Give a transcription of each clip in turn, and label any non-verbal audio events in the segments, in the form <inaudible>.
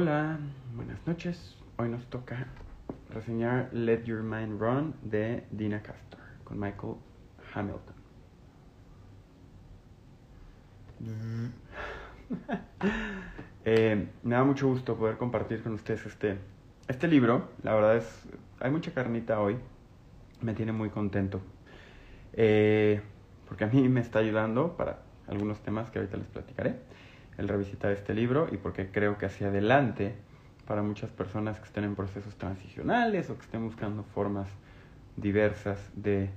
hola, buenas noches. Hoy nos toca reseñar Let Your Mind Run de Dina Castor con Michael Hamilton. <laughs> Eh, me da mucho gusto poder compartir con ustedes este, este libro. La verdad es, hay mucha carnita hoy. Me tiene muy contento. Eh, porque a mí me está ayudando para algunos temas que ahorita les platicaré el revisitar este libro y porque creo que hacia adelante para muchas personas que estén en procesos transicionales o que estén buscando formas diversas de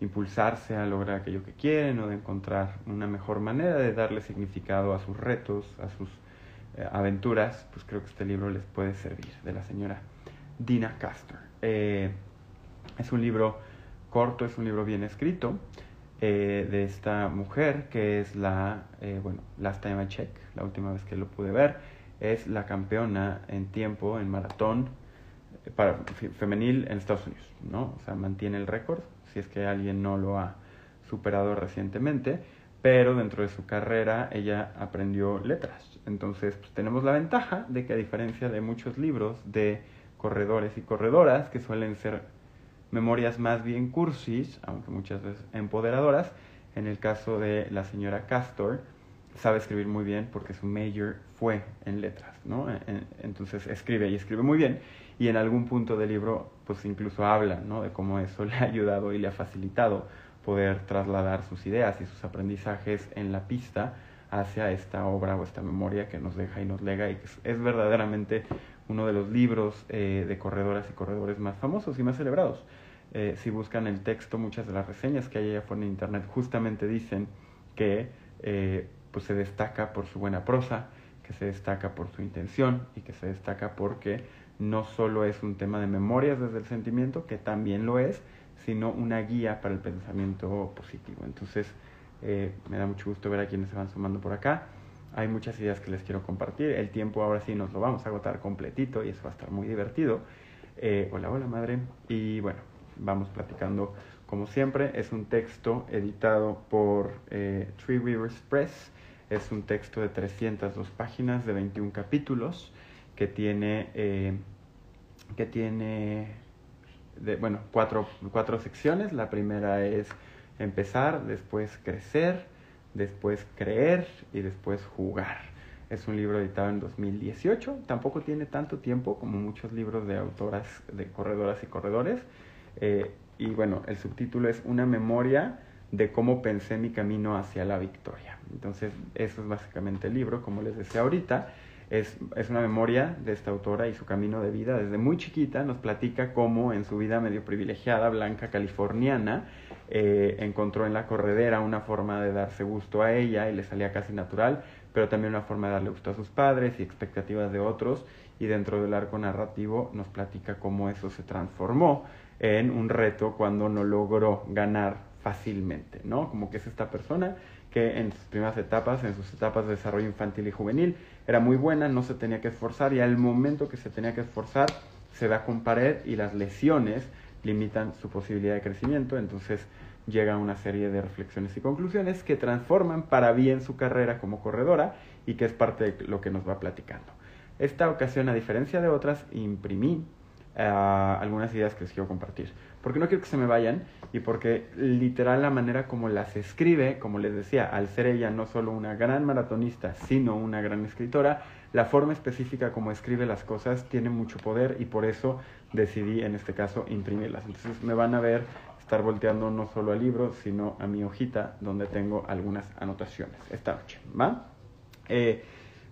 impulsarse a lograr aquello que quieren o de encontrar una mejor manera de darle significado a sus retos, a sus eh, aventuras, pues creo que este libro les puede servir, de la señora Dina Castor. Eh, es un libro corto, es un libro bien escrito, eh, de esta mujer que es la, eh, bueno, Last Time I Check, la última vez que lo pude ver, es la campeona en tiempo en maratón eh, para, femenil en Estados Unidos, ¿no? O sea, mantiene el récord, si es que alguien no lo ha superado recientemente, pero dentro de su carrera ella aprendió letras. Entonces, pues, tenemos la ventaja de que a diferencia de muchos libros de corredores y corredoras que suelen ser memorias más bien cursis, aunque muchas veces empoderadoras. En el caso de la señora Castor, sabe escribir muy bien porque su major fue en letras, ¿no? Entonces escribe y escribe muy bien y en algún punto del libro pues incluso habla, ¿no? De cómo eso <laughs> le ha ayudado y le ha facilitado poder trasladar sus ideas y sus aprendizajes en la pista hacia esta obra o esta memoria que nos deja y nos lega y que es verdaderamente uno de los libros eh, de corredoras y corredores más famosos y más celebrados. Eh, si buscan el texto, muchas de las reseñas que hay allá afuera en internet justamente dicen que eh, pues se destaca por su buena prosa, que se destaca por su intención y que se destaca porque no solo es un tema de memorias desde el sentimiento, que también lo es, sino una guía para el pensamiento positivo. Entonces, me da mucho gusto ver a quienes se van sumando por acá. Hay muchas ideas que les quiero compartir. El tiempo ahora sí nos lo vamos a agotar completito y eso va a estar muy divertido. Eh, hola, hola madre. Y bueno, vamos platicando como siempre. Es un texto editado por eh, Three Press. Es un texto de 302 páginas de 21 capítulos que tiene, eh, que tiene de, bueno, cuatro, cuatro secciones. La primera es empezar, después crecer, después creer y después jugar. Es un libro editado en 2018, tampoco tiene tanto tiempo como muchos libros de autoras, de corredoras y corredores. Eh, y bueno, el subtítulo es Una memoria de cómo pensé mi camino hacia la victoria. Entonces, eso es básicamente el libro, como les decía ahorita. Es, es, una memoria de esta autora y su camino de vida. Desde muy chiquita nos platica cómo en su vida medio privilegiada, blanca, californiana, eh, encontró en la corredera una forma de darse gusto a ella y le salía casi natural, pero también una forma de darle gusto a sus padres y expectativas de otros. Y dentro del arco narrativo nos platica cómo eso se transformó en un reto cuando no logró ganar fácilmente, ¿no? Como que es esta persona que en sus primeras etapas, en sus etapas de desarrollo infantil y juvenil, era muy buena, no se tenía que esforzar y al momento que se tenía que esforzar se da con pared y las lesiones limitan su posibilidad de crecimiento, entonces llega a una serie de reflexiones y conclusiones que transforman para bien su carrera como corredora y que es parte de lo que nos va platicando. Esta ocasión, a diferencia de otras, imprimí uh, algunas ideas que les quiero compartir, porque no quiero que se me vayan y porque literal la manera como las escribe, como les decía, al ser ella no solo una gran maratonista, sino una gran escritora, la forma específica como escribe las cosas tiene mucho poder y por eso decidí en este caso imprimirlas. Entonces me van a ver estar volteando no solo al libro, sino a mi hojita donde tengo algunas anotaciones esta noche. ¿va? Eh,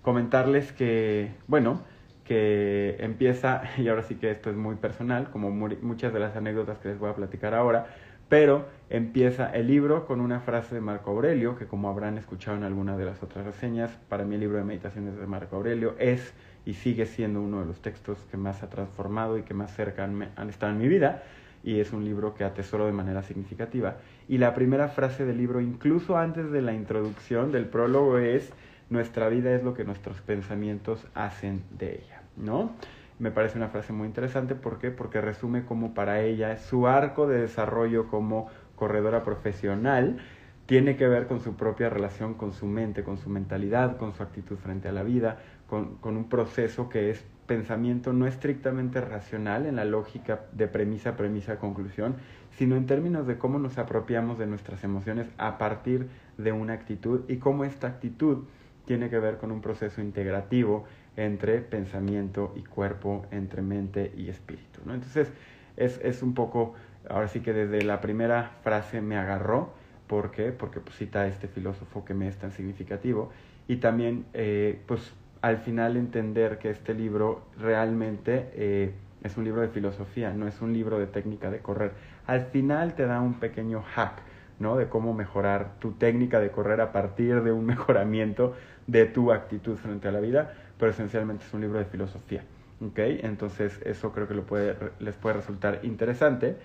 comentarles que, bueno, que empieza, <laughs> y ahora sí que esto es muy personal, como muchas de las anécdotas que les voy a platicar ahora, pero empieza el libro con una frase de Marco Aurelio, que como habrán escuchado en alguna de las otras reseñas, para mí el libro de meditaciones de Marco Aurelio es y sigue siendo uno de los textos que más ha transformado y que más cerca han, han estado en mi vida, y es un libro que atesoro de manera significativa. Y la primera frase del libro, incluso antes de la introducción del prólogo, es, nuestra vida es lo que nuestros pensamientos hacen de ella, ¿no? Me parece una frase muy interesante. ¿Por qué? Porque resume como para ella su arco de desarrollo como corredora profesional tiene que ver con su propia relación con su mente, con su mentalidad, con su actitud frente a la vida, con, con un proceso que es pensamiento no estrictamente racional en la lógica de premisa, premisa, conclusión, sino en términos de cómo nos apropiamos de nuestras emociones a partir de una actitud y cómo esta actitud tiene que ver con un proceso integrativo entre pensamiento y cuerpo, entre mente y espíritu. ¿no? Entonces, es, es un poco, ahora sí que desde la primera frase me agarró, ¿por qué? Porque pues, cita a este filósofo que me es tan significativo, y también, eh, pues, al final entender que este libro realmente eh, es un libro de filosofía, no es un libro de técnica de correr. Al final te da un pequeño hack, ¿no? De cómo mejorar tu técnica de correr a partir de un <laughs> mejoramiento de tu actitud frente a la vida, pero esencialmente es un libro de filosofía, ¿ok? Entonces eso creo que lo puede, les puede resultar interesante.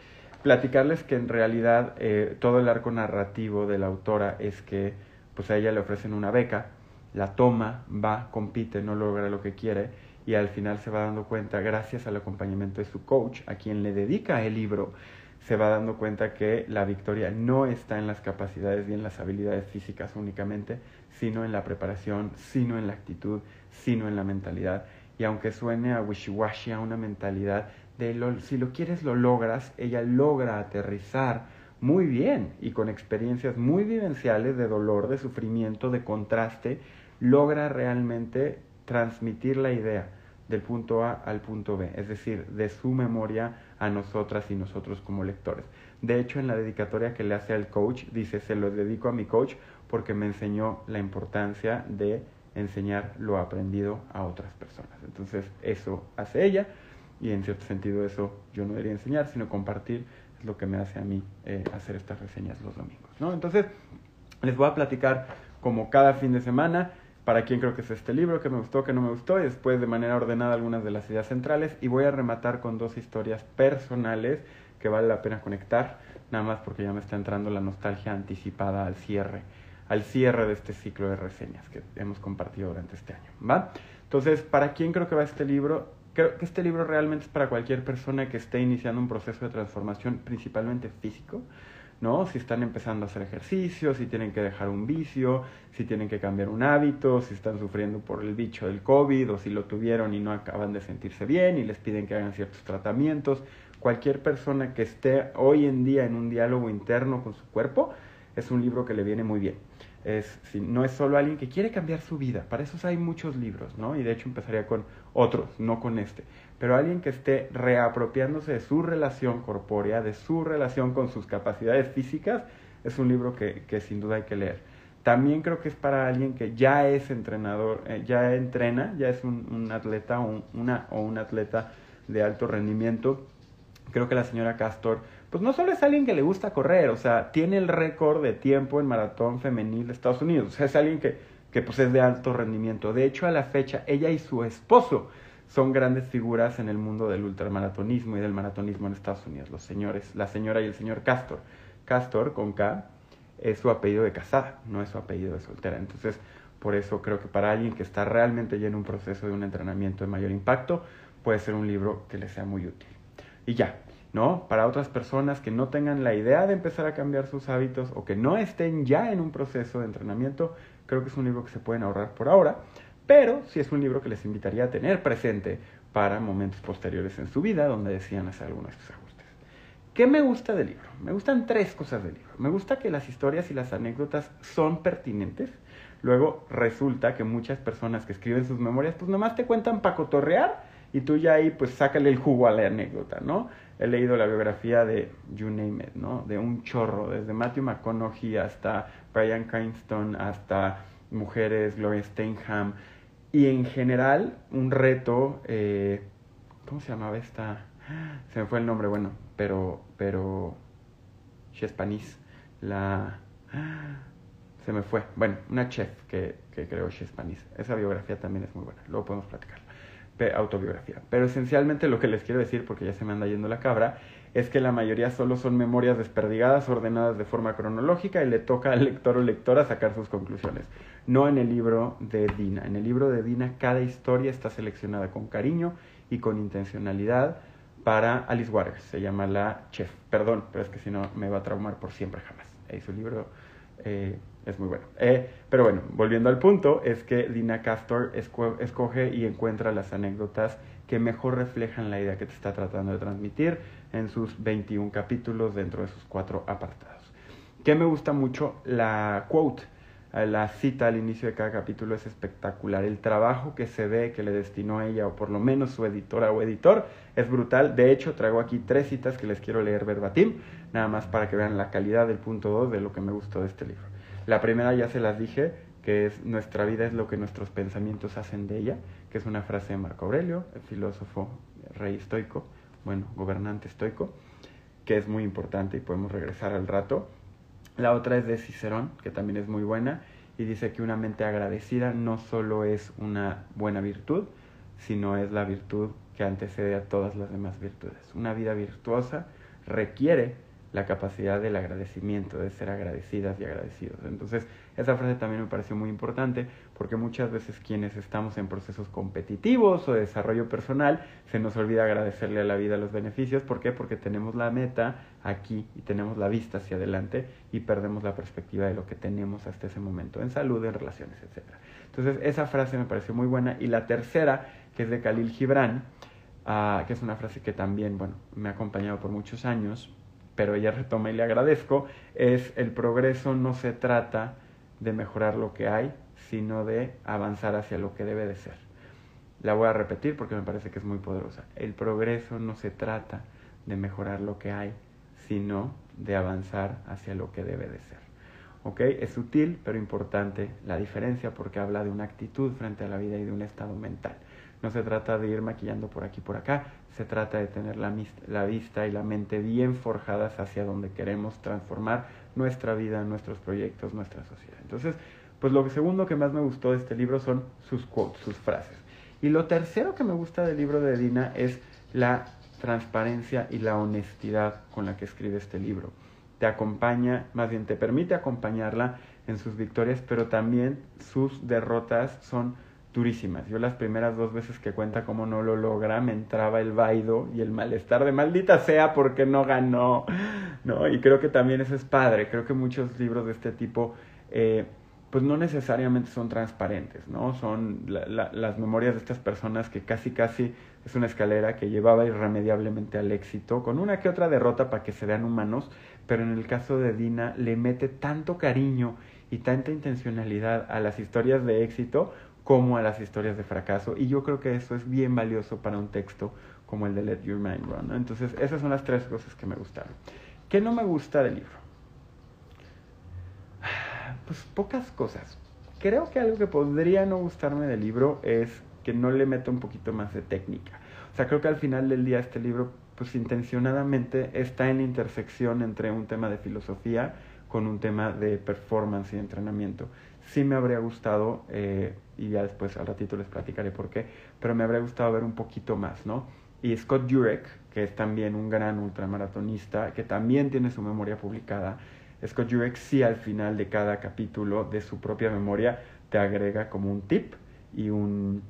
Platicarles que en realidad eh, todo el arco narrativo de la autora es que pues a ella le ofrecen una beca, la toma, va, compite, no logra lo que quiere y al final se va dando cuenta, gracias al acompañamiento de su coach, a quien le dedica el libro, se va dando cuenta que la victoria no está en las capacidades y en las habilidades físicas únicamente, sino en la preparación, sino en la actitud, sino en la mentalidad. Y aunque suene a wishy-washy, a una mentalidad de lo, si lo quieres lo logras, ella logra aterrizar muy bien y con experiencias muy vivenciales de dolor, de sufrimiento, de contraste, logra realmente transmitir la idea del punto A al punto B, es decir, de su memoria a nosotras y nosotros como lectores. De hecho, en la dedicatoria que le hace al coach, dice, se lo dedico a mi coach porque me enseñó la importancia de enseñar lo aprendido a otras personas. Entonces, eso hace ella y en cierto sentido eso yo no debería enseñar, sino compartir es lo que me hace a mí eh, hacer estas reseñas los domingos. ¿no? Entonces, les voy a platicar como cada fin de semana para quién creo que es este libro, que me gustó, que no me gustó, y después de manera ordenada algunas de las ideas centrales, y voy a rematar con dos historias personales que vale la pena conectar, nada más porque ya me está entrando la nostalgia anticipada al cierre, al cierre de este ciclo de reseñas que hemos compartido durante este año, ¿va? Entonces, ¿para quién creo que va este libro? Creo que este libro realmente es para cualquier persona que esté iniciando un proceso de transformación, principalmente físico, ¿no? Si están empezando a hacer ejercicio, si tienen que dejar un vicio, si tienen que cambiar un hábito, si están sufriendo por el bicho del COVID o si lo tuvieron y no acaban de sentirse bien y les piden que hagan ciertos tratamientos. Cualquier persona que esté hoy en día en un diálogo interno con su cuerpo, es un libro que le viene muy bien. Es, si, no es solo alguien que quiere cambiar su vida, para eso hay muchos libros, ¿no? Y de hecho empezaría con otros, no con este pero alguien que esté reapropiándose de su relación corpórea, de su relación con sus capacidades físicas, es un libro que, que sin duda hay que leer. También creo que es para alguien que ya es entrenador, eh, ya entrena, ya es un, un atleta o una, o un atleta de alto rendimiento. Creo que la señora Castor, pues no solo es alguien que le gusta correr, o sea, tiene el récord de tiempo en maratón femenil de Estados Unidos, o sea, es alguien que, que pues es de alto rendimiento. De hecho, a la fecha, ella y su esposo son grandes figuras en el mundo del ultramaratonismo y del maratonismo en Estados Unidos, los señores, la señora y el señor Castor. Castor, con K, es su apellido de casada, no es su apellido de soltera. Entonces, por eso creo que para alguien que está realmente ya en un proceso de un entrenamiento de mayor impacto, puede ser un libro que le sea muy útil. Y ya, ¿no? Para otras personas que no tengan la idea de empezar a cambiar sus hábitos o que no estén ya en un proceso de entrenamiento, creo que es un libro que se pueden ahorrar por ahora pero sí es un libro que les invitaría a tener presente para momentos posteriores en su vida donde decían hacer algunos de estos ajustes. ¿Qué me gusta del libro? Me gustan tres cosas del libro. Me gusta que las historias y las anécdotas son pertinentes. Luego resulta que muchas personas que escriben sus memorias pues nomás te cuentan para cotorrear y tú ya ahí pues sácale el jugo a la anécdota, ¿no? He leído la biografía de You Name It, ¿no? De un chorro, desde Matthew McConaughey hasta Brian Cranston, hasta mujeres, Gloria Steinham, y en general, un reto, eh, ¿cómo se llamaba esta? Se me fue el nombre, bueno, pero, pero, Chespanis, la, se me fue, bueno, una chef que, que creó Chespanis. Esa biografía también es muy buena, luego podemos platicar, autobiografía. Pero esencialmente lo que les quiero decir, porque ya se me anda yendo la cabra, es que la mayoría solo son memorias desperdigadas, ordenadas de forma cronológica y le toca al lector o lectora sacar sus conclusiones. No en el libro de Dina. En el libro de Dina cada historia está seleccionada con cariño y con intencionalidad para Alice Waters. Se llama la chef. Perdón, pero es que si no me va a traumar por siempre jamás. Es un libro Eh, es muy bueno. Eh, pero bueno, volviendo al punto, es que Dina Castor escoge y encuentra las anécdotas que mejor reflejan la idea que te está tratando de transmitir en sus 21 capítulos dentro de sus cuatro apartados. Que me gusta mucho la quote, eh, la cita al inicio de cada capítulo es espectacular. El trabajo que se ve que le destinó a ella, o por lo menos su editora o editor, es brutal. De hecho, traigo aquí tres citas que les quiero leer verbatim, nada más para que vean la calidad del punto 2 de lo que me gustó de este libro. La primera ya se las dije, que es nuestra vida es lo que nuestros pensamientos hacen de ella, que es una frase de Marco Aurelio, el filósofo rey estoico, bueno, gobernante estoico, que es muy importante y podemos regresar al rato. La otra es de Cicerón, que también es muy buena, y dice que una mente agradecida no solo es una buena virtud, sino es la virtud que antecede a todas las demás virtudes. Una vida virtuosa requiere la capacidad del agradecimiento, de ser agradecidas y agradecidos. Entonces, esa frase también me pareció muy importante porque muchas veces quienes estamos en procesos competitivos o de desarrollo personal, se nos olvida agradecerle a la vida los beneficios. ¿Por qué? Porque tenemos la meta aquí y tenemos la vista hacia adelante y perdemos la perspectiva de lo que tenemos hasta ese momento en salud, en relaciones, etc. Entonces, esa frase me pareció muy buena. Y la tercera, que es de Khalil Gibran, ah, que es una frase que también, bueno, me ha acompañado por muchos años pero ella retoma y le agradezco, es el progreso no se trata de mejorar lo que hay, sino de avanzar hacia lo que debe de ser. La voy a repetir porque me parece que es muy poderosa. El progreso no se trata de mejorar lo que hay, sino de avanzar hacia lo que debe de ser. ¿Ok? Es sutil, pero importante la diferencia porque habla de una actitud frente a la vida y de un estado mental. No se trata de ir maquillando por aquí por acá, se trata de tener la, la, vista y la mente bien forjadas hacia donde queremos transformar nuestra vida, nuestros proyectos, nuestra sociedad. Entonces, pues lo segundo que más me gustó de este libro son sus quotes, sus frases. Y lo tercero que me gusta del libro de Dina es la transparencia y la honestidad con la que escribe este libro. Te acompaña, más bien te permite acompañarla en sus victorias, pero también sus derrotas son durísimas. Yo las primeras dos veces que cuenta cómo no lo logra, me entraba el vaido y el malestar de maldita sea porque no ganó, ¿no? Y creo que también eso es padre. Creo que muchos libros de este tipo, eh, pues no necesariamente son transparentes, ¿no? Son las memorias de estas personas que casi, casi es una escalera que llevaba irremediablemente al éxito, con una que otra derrota para que se vean humanos, pero en el caso de Dina le mete tanto cariño y tanta intencionalidad a las historias de éxito como a las historias de fracaso. Y yo creo que eso es bien valioso para un texto como el de Let Your Mind Run. Entonces, esas son las tres cosas que me gustaron. ¿Qué no me gusta del libro? <sighs> Pues pocas cosas. Creo que algo que podría no gustarme del libro es que no le meto un poquito más de técnica. O sea, creo que al final del día este libro, pues intencionadamente está en intersección entre un tema de filosofía con un tema de performance y entrenamiento sí me habría gustado, eh, y ya después al ratito les platicaré por qué, pero me habría gustado ver un poquito más, ¿no? Y Scott Jurek, que es también un gran ultramaratonista, que también tiene su memoria publicada, Scott Jurek sí al final de cada capítulo de su propia memoria te agrega como un tip y un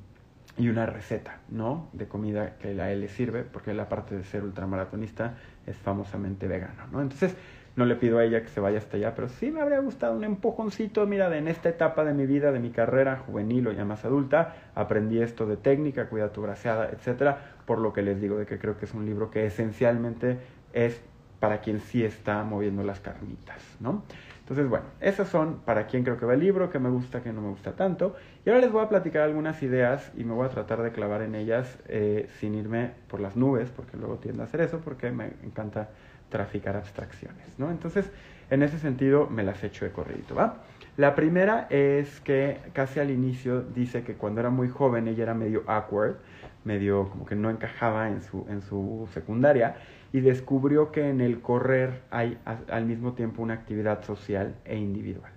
y una receta, ¿no? De comida que a él le sirve, porque él aparte de ser ultramaratonista es famosamente vegano, ¿no? Entonces, no le pido a ella que se vaya hasta allá, pero sí me habría gustado un empujoncito, mira, de en esta etapa de mi vida, de mi carrera juvenil o ya más adulta, aprendí esto de técnica, cuida tu braseada, etcétera, por lo que les digo de que creo que es un libro que esencialmente es para quien sí está moviendo las carnitas, ¿no? Entonces, bueno, esos son para quien creo que va el libro, que me gusta, que no me gusta tanto. Y ahora les voy a platicar algunas ideas y me voy a tratar de clavar en ellas eh, sin irme por las nubes, porque luego tiendo a hacer eso, porque me encanta traficar abstracciones, ¿no? Entonces, en ese sentido, me las echo de corrido, ¿va? La primera es que casi al inicio dice que cuando era muy joven ella era medio awkward, medio como que no encajaba en su, en su secundaria y descubrió que en el correr hay al mismo tiempo una actividad social e individual.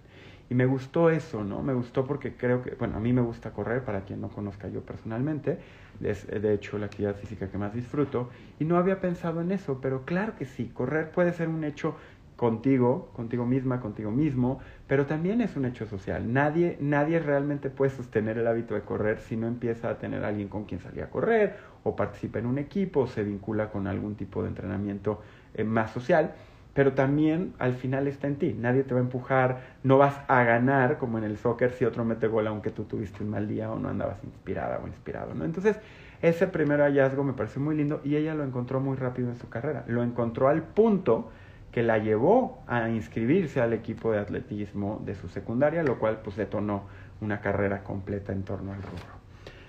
Y me gustó eso, ¿no? Me gustó porque creo que, bueno, a mí me gusta correr, para quien no conozca yo personalmente, es de hecho la actividad física que más disfruto, y no había pensado en eso, pero claro que sí, correr puede ser un hecho contigo, contigo misma, contigo mismo, pero también es un hecho social. Nadie, nadie realmente puede sostener el hábito de correr si no empieza a tener alguien con quien salir a correr, o participa en un equipo, o se vincula con algún tipo de entrenamiento eh, más social pero también al final está en ti. Nadie te va a empujar, no vas a ganar como en el soccer si otro mete gol aunque tú tuviste un mal día o no andabas inspirada o inspirado, ¿no? Entonces, ese primer hallazgo me pareció muy lindo y ella lo encontró muy rápido en su carrera. Lo encontró al punto que la llevó a inscribirse al equipo de atletismo de su secundaria, lo cual pues detonó una carrera completa en torno al rubro.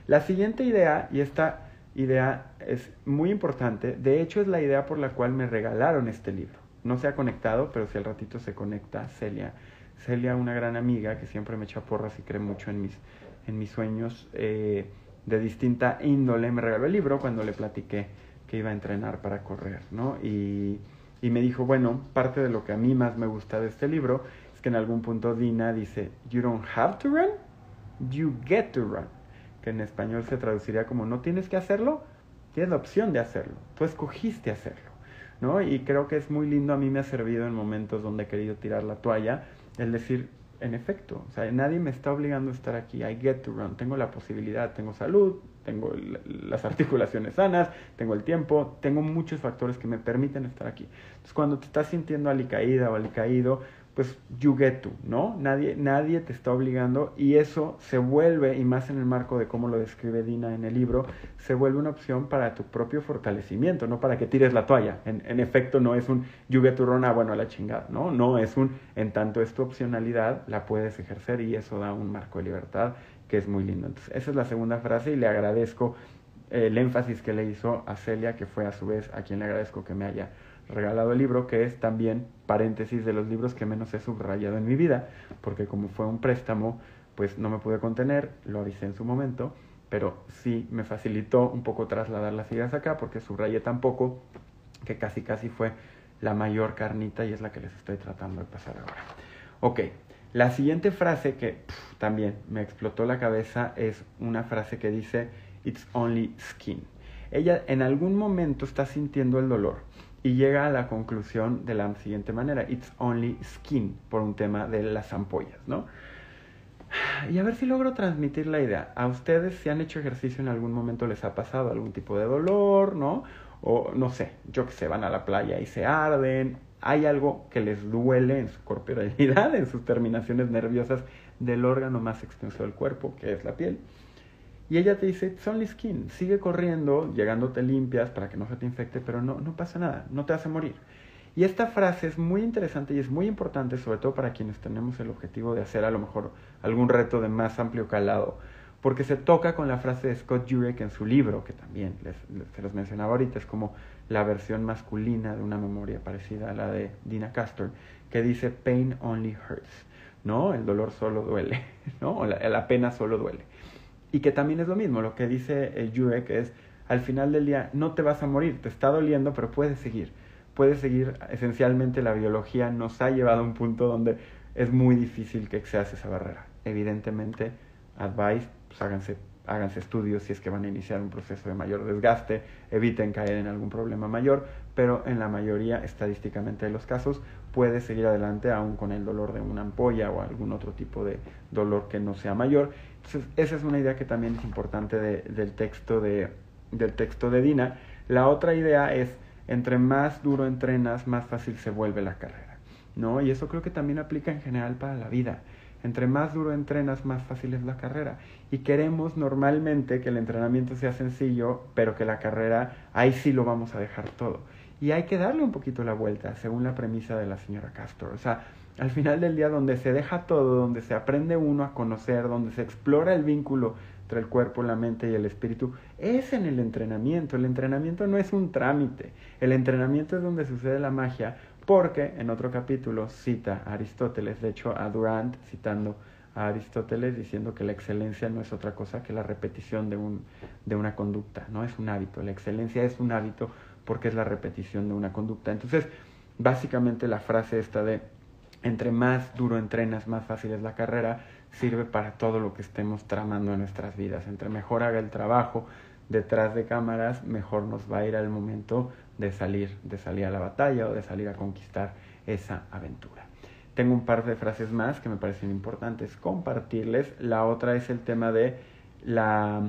La siguiente idea, y esta idea es muy importante, de hecho es la idea por la cual me regalaron este libro. No se ha conectado, pero si al ratito se conecta, Celia. Celia, una gran amiga que siempre me echa porras y cree mucho en mis, en mis sueños eh, de distinta índole, me regaló el libro cuando le platiqué que iba a entrenar para correr, ¿no? Y, y me dijo, bueno, parte de lo que a mí más me gusta de este libro es que en algún punto Dina dice, you don't have to run, you get to run que en español se traduciría como no tienes que hacerlo, tienes la opción de hacerlo, tú escogiste hacerlo, ¿no? Y creo que es muy lindo, a mí me ha servido en momentos donde he querido tirar la toalla, el decir, en efecto, o sea, nadie me está obligando a estar aquí, I get to run, tengo la posibilidad, tengo salud, tengo las articulaciones sanas, tengo el tiempo, tengo muchos factores que me permiten estar aquí. Entonces, cuando te estás sintiendo alicaída o alicaído, pues you ¿no? Nadie, nadie te está obligando y eso se vuelve, y más en el marco de cómo lo describe Dina en el libro, se vuelve una opción para tu propio fortalecimiento, no para que tires la toalla. En, efecto, no es un run, ah, bueno, la chingada, ¿no? No, es un, en tanto es tu opcionalidad, la puedes ejercer y eso da un marco de libertad que es muy lindo. Entonces, esa es la segunda frase y le agradezco el énfasis que le hizo a Celia, que fue a su vez a quien le agradezco que me haya regalado el libro, que es también paréntesis de los libros que menos he subrayado en mi vida, porque como fue un préstamo, pues no me pude contener, lo avisé en su momento, pero sí me facilitó un poco trasladar las ideas acá, porque subrayé tan poco que casi casi fue la mayor carnita y es la que les estoy tratando de pasar ahora. Ok, la siguiente frase que también me explotó la cabeza es una frase que dice, It's only skin. Ella en algún momento está sintiendo el dolor y llega a la conclusión de la siguiente manera, it's only skin, por un tema de las ampollas, ¿no? Y a ver si logro transmitir la idea. A ustedes si han hecho ejercicio en algún momento les ha pasado algún tipo de dolor, ¿no? O no sé, yo que sé, van a la playa y se arden. Hay algo que les duele en su corporalidad, <laughs> en sus terminaciones nerviosas del órgano más extenso del cuerpo, que es la piel. Y ella te dice, it's only skin, sigue corriendo, llegándote limpias para que no se te infecte, pero no, no pasa nada, no te hace morir. Y esta frase es muy interesante y es muy importante, sobre todo para quienes tenemos el objetivo de hacer a lo mejor algún reto de más amplio calado, porque se toca con la frase de Scott Jurek en su libro, que también les, se los mencionaba ahorita, es como la versión masculina de una memoria parecida a la de Dina Castor, que dice, pain only hurts, ¿no? El dolor solo duele, <laughs> ¿no? O la pena solo duele. Y que también es lo mismo, lo que dice el que es, al final del día no te vas a morir, te está doliendo, pero puedes seguir. Puedes seguir, esencialmente la biología nos ha llevado a un punto donde es muy difícil que excedas esa barrera. Evidentemente, advice, pues háganse, háganse estudios si es que van a iniciar un proceso de mayor desgaste, eviten caer en algún problema mayor, pero en la mayoría, estadísticamente de los casos, puedes seguir adelante aún con el dolor de una ampolla o algún otro tipo de dolor que no sea mayor entonces, esa es una idea que también es importante del, texto de, del texto de Dina. La otra idea es, entre más duro entrenas, más fácil se vuelve la carrera. ¿no? Y eso creo que también aplica en general para la vida. Entre más duro entrenas, más fácil es la carrera. Y queremos normalmente que el entrenamiento sea sencillo, pero que la carrera, ahí sí lo vamos a dejar todo. Y hay que darle un poquito la vuelta, según la premisa de la señora Castro. O sea, al final del día donde se deja todo, donde se aprende uno a conocer, donde se explora el vínculo entre el cuerpo, la mente y el espíritu, es en el entrenamiento. El entrenamiento no es un trámite, el entrenamiento es donde sucede la magia, porque en otro capítulo cita a Aristóteles, de hecho a Durant citando a Aristóteles diciendo que la excelencia no es otra cosa que la repetición de, un, de una conducta, no es un hábito, la excelencia es un hábito porque es la repetición de una conducta. Entonces, básicamente la frase esta de entre más duro entrenas, más fácil es la carrera, sirve para todo lo que estemos tramando en nuestras vidas. Entre mejor haga el trabajo detrás de cámaras, mejor nos va a ir al momento de salir, de salir a la batalla o de salir a conquistar esa aventura. Tengo un par de frases más que me parecen importantes compartirles. La otra es el tema de la,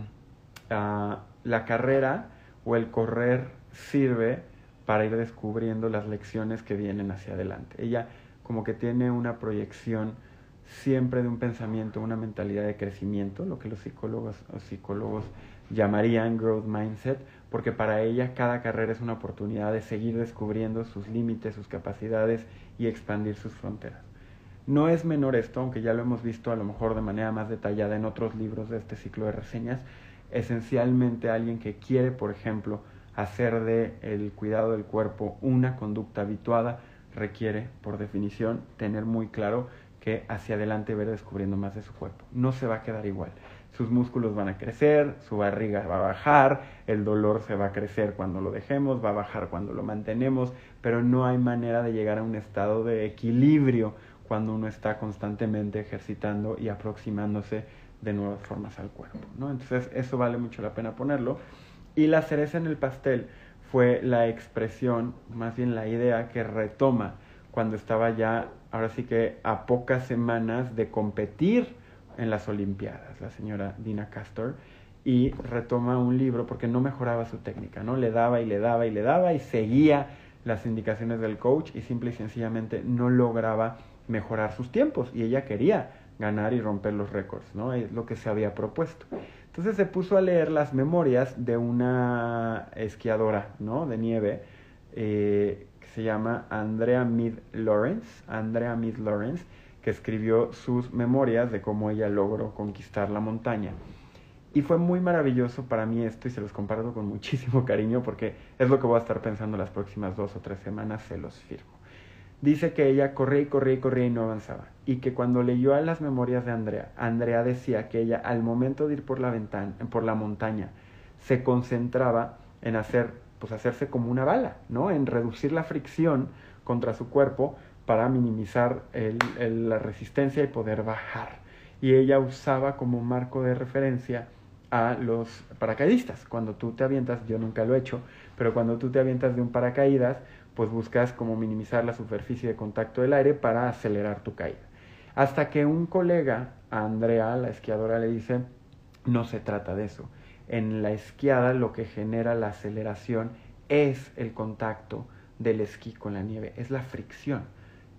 ah, la carrera o el correr sirve para ir descubriendo las lecciones que vienen hacia adelante. Ella como que tiene una proyección siempre de un pensamiento, una mentalidad de crecimiento, lo que los psicólogos o psicólogos llamarían growth mindset, porque para ella cada carrera es una oportunidad de seguir descubriendo sus límites, sus capacidades y expandir sus fronteras. No es menor esto, aunque ya lo hemos visto a lo mejor de manera más detallada en otros libros de este ciclo de reseñas, esencialmente alguien que quiere, por ejemplo, hacer de el cuidado del cuerpo una conducta habituada, requiere, por definición, tener muy claro que hacia adelante ver descubriendo más de su cuerpo. No se va a quedar igual. Sus músculos van a crecer, su barriga va a bajar, el dolor se va a crecer cuando lo dejemos, va a bajar cuando lo mantenemos, pero no hay manera de llegar a un estado de equilibrio cuando uno está constantemente ejercitando y aproximándose de nuevas formas al cuerpo. ¿no? Entonces eso vale mucho la pena ponerlo. Y la cereza en el pastel fue la expresión, más bien la idea que retoma cuando estaba ya, ahora sí que a pocas semanas de competir en las Olimpiadas, la señora Dina Castor, y retoma un libro porque no mejoraba su técnica, ¿no? Le daba y le daba y le daba y seguía las indicaciones del coach y simple y sencillamente no lograba mejorar sus tiempos y ella quería ganar y romper los récords, ¿no? Es lo que se había propuesto. Entonces se puso a leer las memorias de una esquiadora, ¿no? De nieve, eh, que se llama Andrea Mead Lawrence, Andrea Mead Lawrence, que escribió sus memorias de cómo ella logró conquistar la montaña. Y fue muy maravilloso para mí esto y se los comparto con muchísimo cariño porque es lo que voy a estar pensando las próximas dos o tres semanas, se los firmo. Dice que ella corría y corría y corría y no avanzaba. Y que cuando leyó a las memorias de Andrea, Andrea decía que ella al momento de ir por la, ventana, por la montaña se concentraba en hacer, pues hacerse como una bala, ¿no? En reducir la fricción contra su cuerpo para minimizar la resistencia y poder bajar. Y ella usaba como marco de referencia a los paracaidistas. Cuando tú te avientas, yo nunca lo he hecho, pero cuando tú te avientas de un paracaídas, pues buscas como minimizar la superficie de contacto del aire para acelerar tu caída. Hasta que un colega, Andrea, la esquiadora, le dice, no se trata de eso. En la esquiada lo que genera la aceleración es el contacto del esquí con la nieve, es la fricción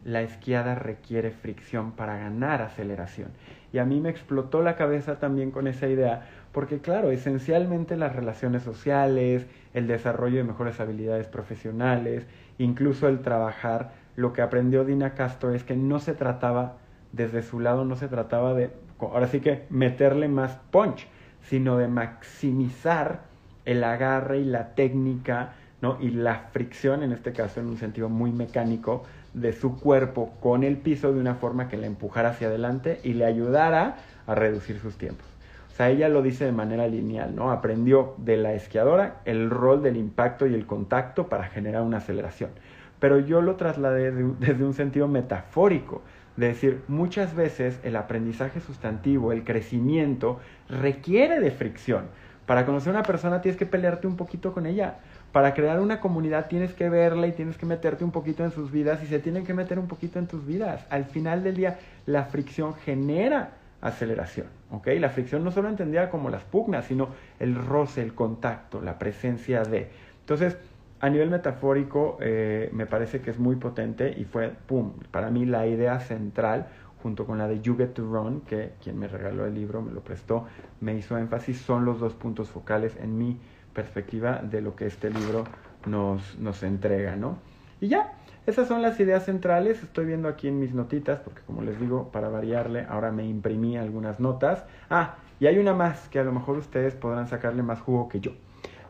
la esquiada requiere fricción para ganar aceleración. Y a mí me explotó la cabeza también con esa idea, porque claro, esencialmente las relaciones sociales, el desarrollo de mejores habilidades profesionales, incluso el trabajar, lo que aprendió Dina Castro es que no se trataba, desde su lado no se trataba de, ahora sí que meterle más punch, sino de maximizar el agarre y la técnica, ¿no? Y la fricción, en este caso en un sentido muy mecánico, de su cuerpo con el piso de una forma que la empujara hacia adelante y le ayudara a reducir sus tiempos. O sea, ella lo dice de manera lineal, ¿no? Aprendió de la esquiadora el rol del impacto y el contacto para generar una aceleración. Pero yo lo trasladé <laughs> desde un sentido metafórico, de decir, muchas veces el aprendizaje sustantivo, el crecimiento, requiere de fricción. Para conocer a una persona tienes que pelearte un poquito con ella para crear una comunidad tienes que verla y tienes que meterte un poquito en sus vidas y se tienen que meter un poquito en tus vidas. Al final del día, la fricción genera aceleración, ¿ok? La fricción no solo entendida como las pugnas, sino el roce, el contacto, la presencia de. Entonces, a nivel metafórico, eh, me parece que es muy potente y fue, pum, para mí la idea central, junto con la de You Get to Run, que quien me regaló el libro, me lo prestó, me hizo énfasis, son los dos puntos focales en mi perspectiva de lo que este libro nos, nos entrega, ¿no? Y ya, esas son las ideas centrales. Estoy viendo aquí en mis notitas, porque como les digo, para variarle, ahora me imprimí algunas notas. Ah, y hay una más que a lo mejor ustedes podrán sacarle más jugo que yo.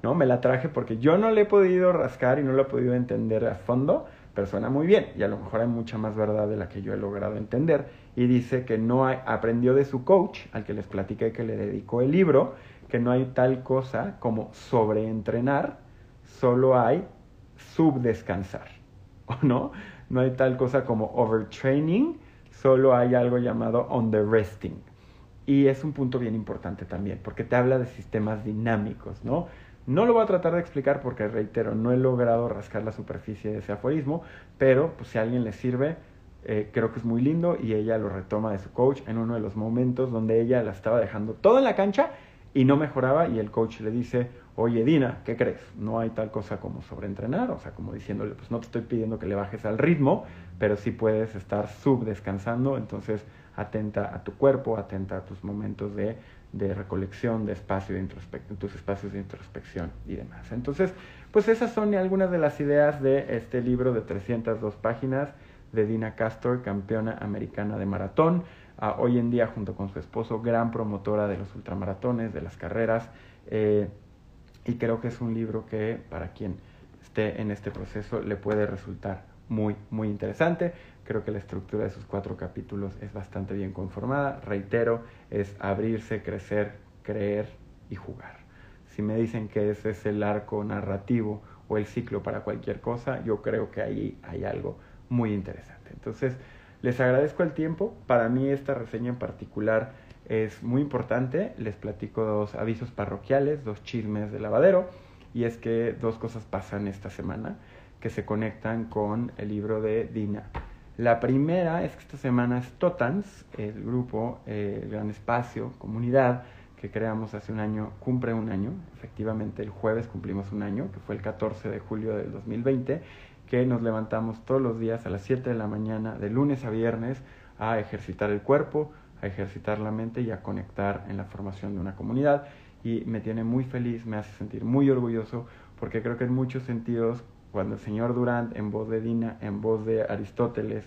¿No? Me la traje porque yo no le he podido rascar y no lo he podido entender a fondo, pero suena muy bien y a lo mejor hay mucha más verdad de la que yo he logrado entender. Y dice que no aprendió de su coach, al que les platiqué que le dedicó el libro, que no hay tal cosa como sobreentrenar, solo hay subdescansar, <laughs> ¿o no? No hay tal cosa como overtraining, solo hay algo llamado underresting. Y es un punto bien importante también, porque te habla de sistemas dinámicos, ¿no? No lo voy a tratar de explicar porque, reitero, no he logrado rascar la superficie de ese aforismo, pero pues, si a alguien le sirve, eh, creo que es muy lindo y ella lo retoma de su coach en uno de los momentos donde ella la estaba dejando todo en la cancha y no mejoraba y el coach le dice, oye Dina, ¿qué crees? No hay tal cosa como sobreentrenar, o sea, como diciéndole, pues no te estoy pidiendo que le bajes al ritmo, pero sí puedes estar subdescansando, entonces atenta a tu cuerpo, atenta a tus momentos de, de recolección, de espacio, de tus espacios de introspección y demás. Entonces, pues esas son algunas de las ideas de este libro de 302 páginas de Dina Castor, campeona americana de maratón hoy en día junto con su esposo, gran promotora de los ultramaratones, de las carreras, eh, y creo que es un libro que para quien esté en este proceso le puede resultar muy, muy interesante. Creo que la estructura de sus cuatro capítulos es bastante bien conformada. Reitero, es abrirse, crecer, creer y jugar. Si me dicen que ese es el arco narrativo o el ciclo para cualquier cosa, yo creo que ahí hay algo muy interesante. Entonces, les agradezco el tiempo. Para mí esta reseña en particular es muy importante. Les platico dos avisos parroquiales, dos chismes de lavadero. Y es que dos cosas pasan esta semana que se conectan con el libro de Dina. La primera es que esta semana es Totans, el grupo, el gran espacio, comunidad que creamos hace un año, cumple un año. Efectivamente, el jueves cumplimos un año, que fue el 14 de julio del 2020 que nos levantamos todos los días a las 7 de la mañana, de lunes a viernes, a ejercitar el cuerpo, a ejercitar la mente y a conectar en la formación de una comunidad. Y me tiene muy feliz, me hace sentir muy orgulloso, porque creo que en muchos sentidos, cuando el señor Durant, en voz de Dina, en voz de Aristóteles,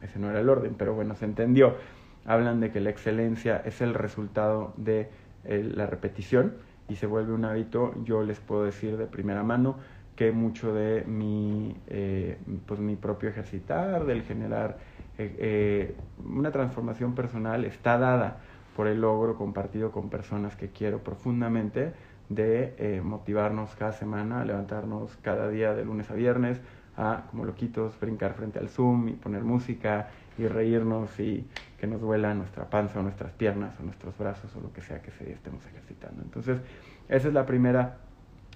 ese no era el orden, pero bueno, se entendió, hablan de que la excelencia es el resultado de eh, la repetición y se vuelve un hábito, yo les puedo decir de primera mano, que mucho de mi, eh, pues mi propio ejercitar, del generar eh, una transformación personal está dada por el logro compartido con personas que quiero profundamente de motivarnos cada semana, levantarnos cada día de lunes a viernes, a como loquitos brincar frente al Zoom y poner música y reírnos y que nos duela nuestra panza o nuestras piernas o nuestros brazos o lo que sea que se estemos ejercitando. Entonces, esa es la primera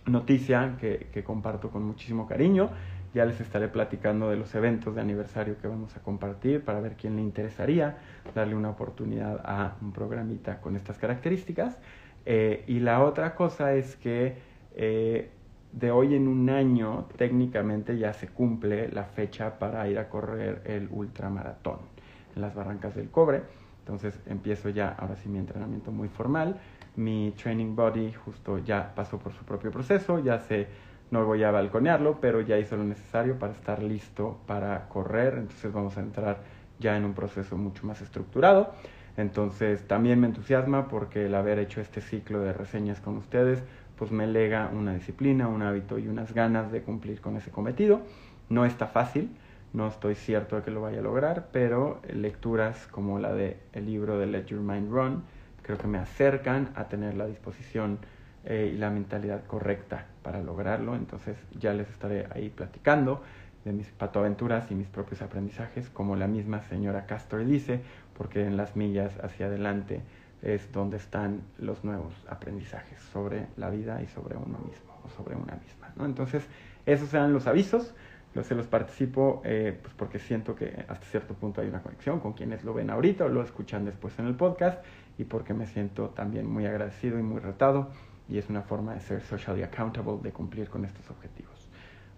noticia que, que, comparto con muchísimo cariño. Ya les estaré platicando de los eventos de aniversario que vamos a compartir para ver quién le interesaría darle una oportunidad a un programita con estas características. Eh, y la otra cosa es que eh, de hoy en un año técnicamente ya se cumple la fecha para ir a correr el ultramaratón en las Barrancas del Cobre. Entonces empiezo ya ahora sí mi entrenamiento muy formal mi training body justo ya pasó por su propio proceso, ya sé, no voy a balconearlo, pero ya hizo lo necesario para estar listo para correr, entonces vamos a entrar ya en un proceso mucho más estructurado. Entonces también me entusiasma porque el haber hecho este ciclo de reseñas con ustedes pues me lega una disciplina, un hábito y unas ganas de cumplir con ese cometido. No está fácil, no estoy cierto de que lo vaya a lograr, pero lecturas como la de el libro de Let Your Mind Run, creo que me acercan a tener la disposición eh, y la mentalidad correcta para lograrlo. Entonces ya les estaré ahí platicando de mis patoaventuras y mis propios aprendizajes, como la misma señora Castor dice, porque en las millas hacia adelante es donde están los nuevos aprendizajes sobre la vida y sobre uno mismo o sobre una misma. ¿no? Entonces, esos serán los avisos. Yo se los participo eh, pues porque siento que hasta cierto punto hay una conexión con quienes lo ven ahorita o lo escuchan después en el podcast y porque me siento también muy agradecido y muy retado y es una forma de ser socially accountable, de cumplir con estos objetivos.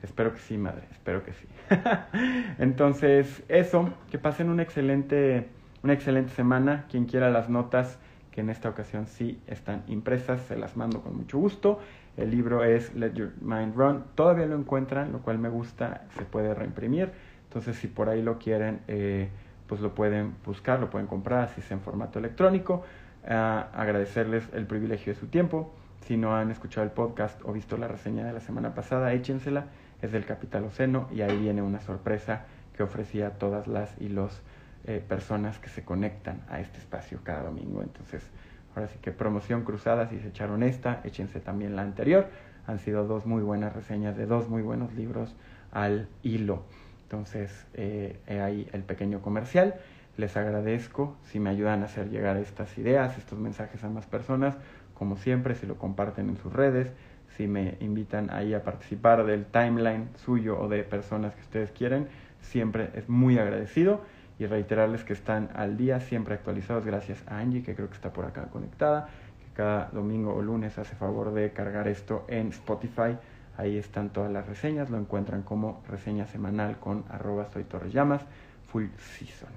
Espero que sí, madre, espero que sí. <laughs> Entonces, eso, que pasen una excelente, una excelente semana. Quien quiera las notas, que en esta ocasión sí están impresas, se las mando con mucho gusto. El libro es Let Your Mind Run. Todavía lo encuentran, lo cual me gusta, se puede reimprimir. Entonces, si por ahí lo quieren, eh, pues lo pueden buscar, lo pueden comprar, así sea en formato electrónico. Ah, agradecerles el privilegio de su tiempo. Si no han escuchado el podcast o visto la reseña de la semana pasada, échensela. Es del Capital Oceno y ahí viene una sorpresa que ofrecía a todas las y los eh, personas que se conectan a este espacio cada domingo. Entonces, ahora sí que promoción cruzada, si se echaron esta, échense también la anterior. Han sido dos muy buenas reseñas de dos muy buenos libros al hilo. Entonces, eh, ahí el pequeño comercial. Les agradezco si me ayudan a hacer llegar estas ideas, estos mensajes a más personas. Como siempre, si lo comparten en sus redes, si me invitan ahí a participar del timeline suyo o de personas que ustedes quieren, siempre es muy agradecido y reiterarles que están al día, siempre actualizados gracias a Angie, que creo que está por acá conectada, que cada domingo o lunes hace favor de cargar esto en Spotify. Ahí están todas las reseñas, lo encuentran como reseña semanal con arroba soy full season.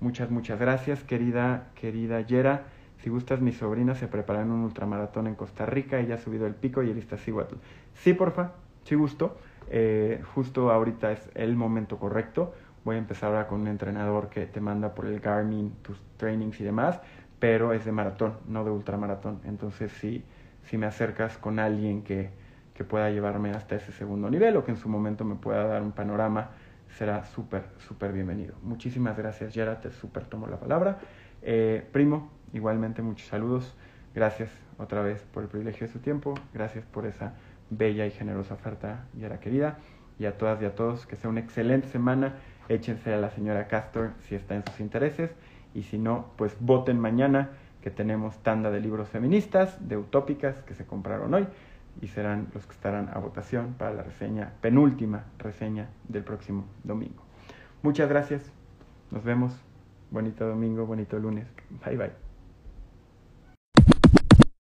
Muchas, muchas gracias, querida, querida Yera. Si gustas, mi sobrina se prepara en un ultramaratón en Costa Rica. Ella ha subido el pico y el Iztaccíhuatl. Sí, porfa, sí gusto. Eh, justo ahorita es el momento correcto. Voy a empezar ahora con un entrenador que te manda por el Garmin tus trainings y demás, pero es de maratón, no de ultramaratón. Entonces, si, si me acercas con alguien que, que pueda llevarme hasta ese segundo nivel o que en su momento me pueda dar un panorama, será súper, súper bienvenido. Muchísimas gracias, Yara, te súper tomo la palabra. Eh, primo, igualmente muchos saludos. Gracias otra vez por el privilegio de su tiempo. Gracias por esa bella y generosa oferta, Yara querida. Y a todas y a todos, que sea una excelente semana. Échense a la señora Castor si está en sus intereses. Y si no, pues voten mañana, que tenemos tanda de libros feministas, de utópicas, que se compraron hoy. Y serán los que estarán a votación para la reseña, penúltima reseña del próximo domingo. Muchas gracias. Nos vemos. Bonito domingo, bonito lunes. Bye bye.